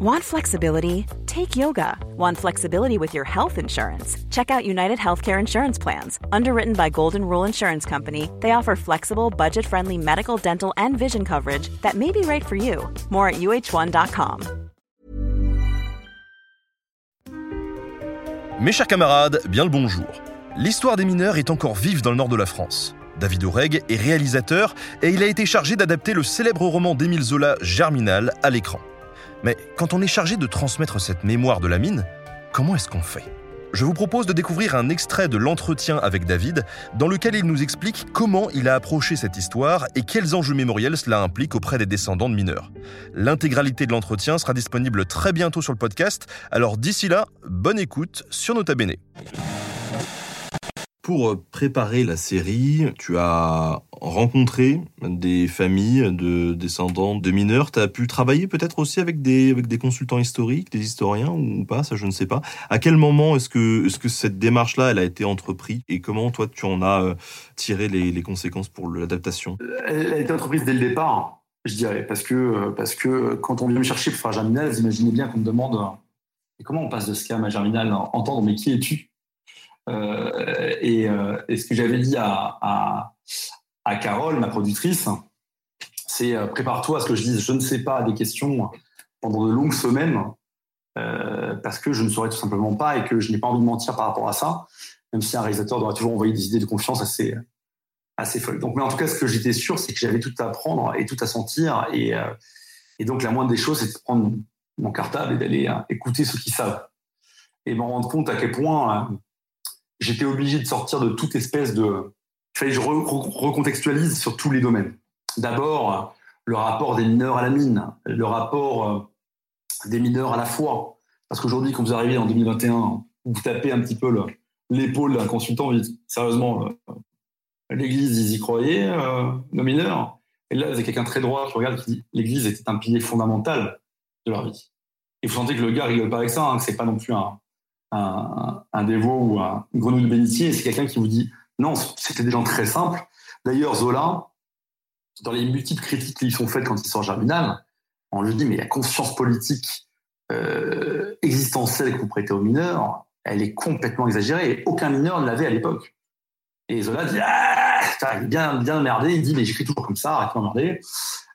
Want flexibility? Take yoga. Want flexibility with your health insurance? Check out United Healthcare Insurance Plans. Underwritten by Golden Rule Insurance Company, they offer flexible, budget friendly medical, dental, and vision coverage that may be right for you. More at uh1.com. Mes chers camarades, bien le bonjour. L'histoire des mineurs est encore vive dans le nord de la France. David Oreg est réalisateur et il a été chargé d'adapter le célèbre roman d'Émile Zola Germinal à l'écran. Mais quand on est chargé de transmettre cette mémoire de la mine, comment est-ce qu'on fait? Je vous propose de découvrir un extrait de l'entretien avec David, dans lequel il nous explique comment il a approché cette histoire et quels enjeux mémoriels cela implique auprès des descendants de mineurs. L'intégralité de l'entretien sera disponible très bientôt sur le podcast, alors d'ici là, bonne écoute sur Nota Bene. Pour euh, préparer la série, tu as rencontré des familles de descendants de mineurs. Tu as pu travailler peut-être aussi avec des, avec des consultants historiques, des historiens ou pas, ça je ne sais pas. À quel moment est-ce que, est que cette démarche-là, a été entreprise? Et comment toi tu en as euh, tiré les, les conséquences pour l'adaptation? Elle a été entreprise dès le départ, je dirais, parce que, parce que quand on vient me chercher pour faire Germinal, imaginez bien qu'on me demande comment on passe de Scam à Germinal, entendre mais qui es-tu euh, euh, et, ce que j'avais dit à, à, Carole, ma productrice, c'est euh, prépare-toi à ce que je dise je ne sais pas des questions pendant de longues semaines parce que je ne saurais tout simplement pas et que je n'ai pas envie de mentir par rapport à ça, même si un réalisateur doit toujours envoyer des idées de confiance assez, assez folles. Donc, mais en tout cas, ce que j'étais sûr, c'est que j'avais tout à apprendre et tout à sentir. Et, et donc, la moindre des choses, c'est de prendre mon cartable et d'aller écouter ceux qui savent. Et me rendre compte à quel point j'étais obligé de sortir de toute espèce de. Il fallait que je recontextualise sur tous les domaines. D'abord, le rapport des mineurs à la mine, le rapport euh, des mineurs à la foi. Parce qu'aujourd'hui, quand vous arrivez en 2021, vous tapez un petit peu l'épaule d'un consultant, vous dites sérieusement, euh, l'Église, ils y croyaient, euh, nos mineurs? Et là, vous quelqu'un très droit qui regarde qui dit l'Église était un pilier fondamental de leur vie. Et vous sentez que le gars rigole pas avec ça, hein, que c'est pas non plus un, un, un dévot ou un, grenouille de bénitier, c'est quelqu'un qui vous dit non, c'était des gens très simples. D'ailleurs, Zola, dans les multiples critiques qui sont faites quand il sort Germinal, on lui dit mais la conscience politique euh, existentielle que vous prêtez aux mineurs, elle est complètement exagérée et aucun mineur ne l'avait à l'époque. Et Zola dit ah, il est bien, bien merdé, il dit mais j'écris toujours comme ça, arrête de m'emmerder.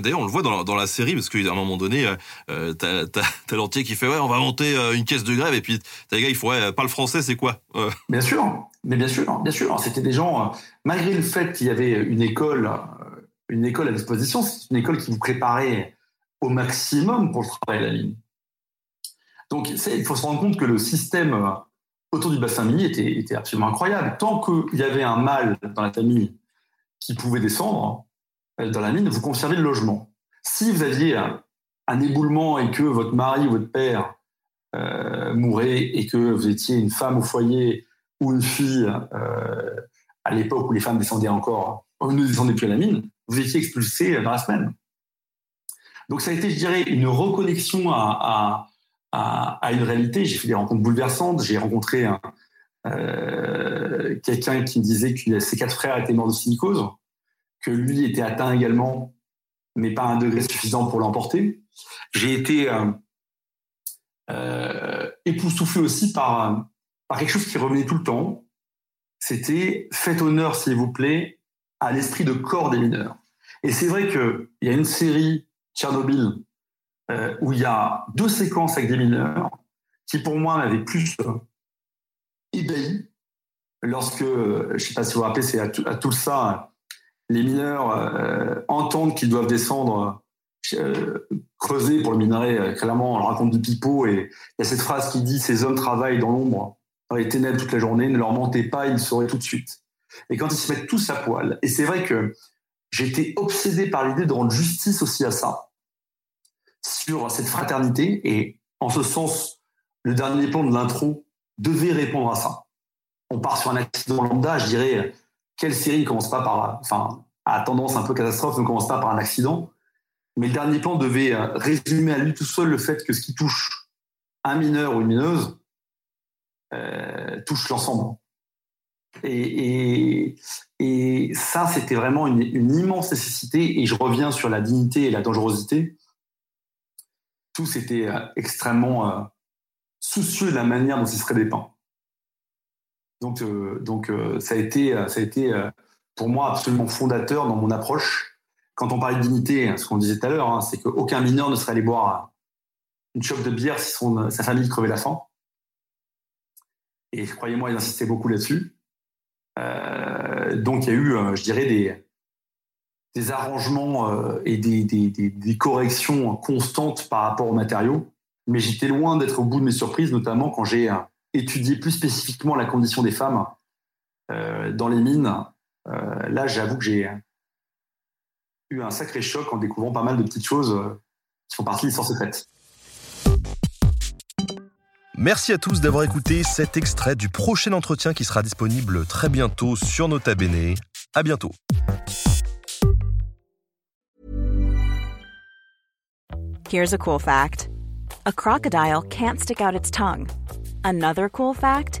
D'ailleurs, on le voit dans, la série, parce qu'à un moment donné, euh, euh t'as, l'entier qui fait ouais, on va monter euh, une caisse de grève, et puis t'as les gars, il faut ouais, parle français, c'est quoi euh? Bien sûr, mais bien sûr, bien sûr. C'était des gens, malgré le fait qu'il y avait une école, une école à disposition, c'est une école qui vous préparait au maximum pour le travail à la ligne. Donc, il faut se rendre compte que le système autour du bassin minier était, était absolument incroyable. Tant qu'il y avait un mâle dans la famille qui pouvait descendre, euh, dans la mine, vous conservez le logement. Si vous aviez un, éboulement et que votre mari ou votre père euh, mourait et que vous étiez une femme au foyer ou une fille euh, à l'époque où les femmes descendaient encore, ne descendaient plus à la mine, vous étiez expulsé dans la semaine. Donc ça a été, je dirais, une reconnexion à une réalité. J'ai fait des rencontres bouleversantes. J'ai rencontré euh, quelqu'un qui me disait que ses quatre frères étaient morts de silicose que lui était atteint également, mais pas à un degré suffisant pour l'emporter. J'ai été euh, euh, époustouflé aussi par, par quelque chose qui revenait tout le temps. C'était faites honneur, s'il vous plaît, à l'esprit de corps des mineurs. Et c'est vrai qu'il y a une série, Tchernobyl, euh, où il y a deux séquences avec des mineurs qui, pour moi, m'avaient plus ébahi. Lorsque, je ne sais pas si vous vous rappelez, c'est à, à tout ça, les mineurs euh, entendent qu'ils doivent descendre, euh, creuser pour le minerai. Euh, clairement, on leur raconte du pipeau et il y a cette phrase qui dit Ces hommes travaillent dans l'ombre, dans les ténèbres toute la journée, ne leur mentez pas, ils sauraient tout de suite. Et quand ils se mettent tous à poil, et c'est vrai que j'étais obsédé par l'idée de rendre justice aussi à ça, sur cette fraternité, et en ce sens, le dernier plan de l'intro devait répondre à ça. On part sur un accident lambda, je dirais, quelle série ne commence pas par, enfin, à tendance un peu catastrophe, ne commence pas par un accident. Mais le dernier plan devait euh, résumer à lui tout seul le fait que ce qui touche un mineur ou une mineuse euh, touche l'ensemble. Et, ça, c'était vraiment une, immense nécessité. Et je reviens sur la dignité et la dangerosité. tous étaient extrêmement soucieux de la manière dont ils seraient dépeints. Donc, donc ça a été, ça a été pour moi absolument fondateur dans mon approche. Quand on parlait de dignité, ce qu'on disait tout à l'heure, hein, c'est qu'aucun mineur ne serait allé boire une chope de bière si sa famille crevait la faim. Et croyez-moi, il insistait beaucoup là-dessus. Euh, donc il y a eu, euh, je dirais, des, des arrangements euh, et des, des, des, corrections constantes par rapport aux matériaux. Mais j'étais loin d'être au bout de mes surprises, notamment quand j'ai étudié plus spécifiquement la condition des femmes dans les mines. Là, j'avoue que j'ai eu un sacré choc en découvrant pas mal de petites choses qui font partie des l'histoire secrète. Merci à tous d'avoir écouté cet extrait du prochain entretien qui sera disponible très bientôt sur Nota Bene. À bientôt. Here's a cool fact. A crocodile can't stick out its tongue. Another cool fact,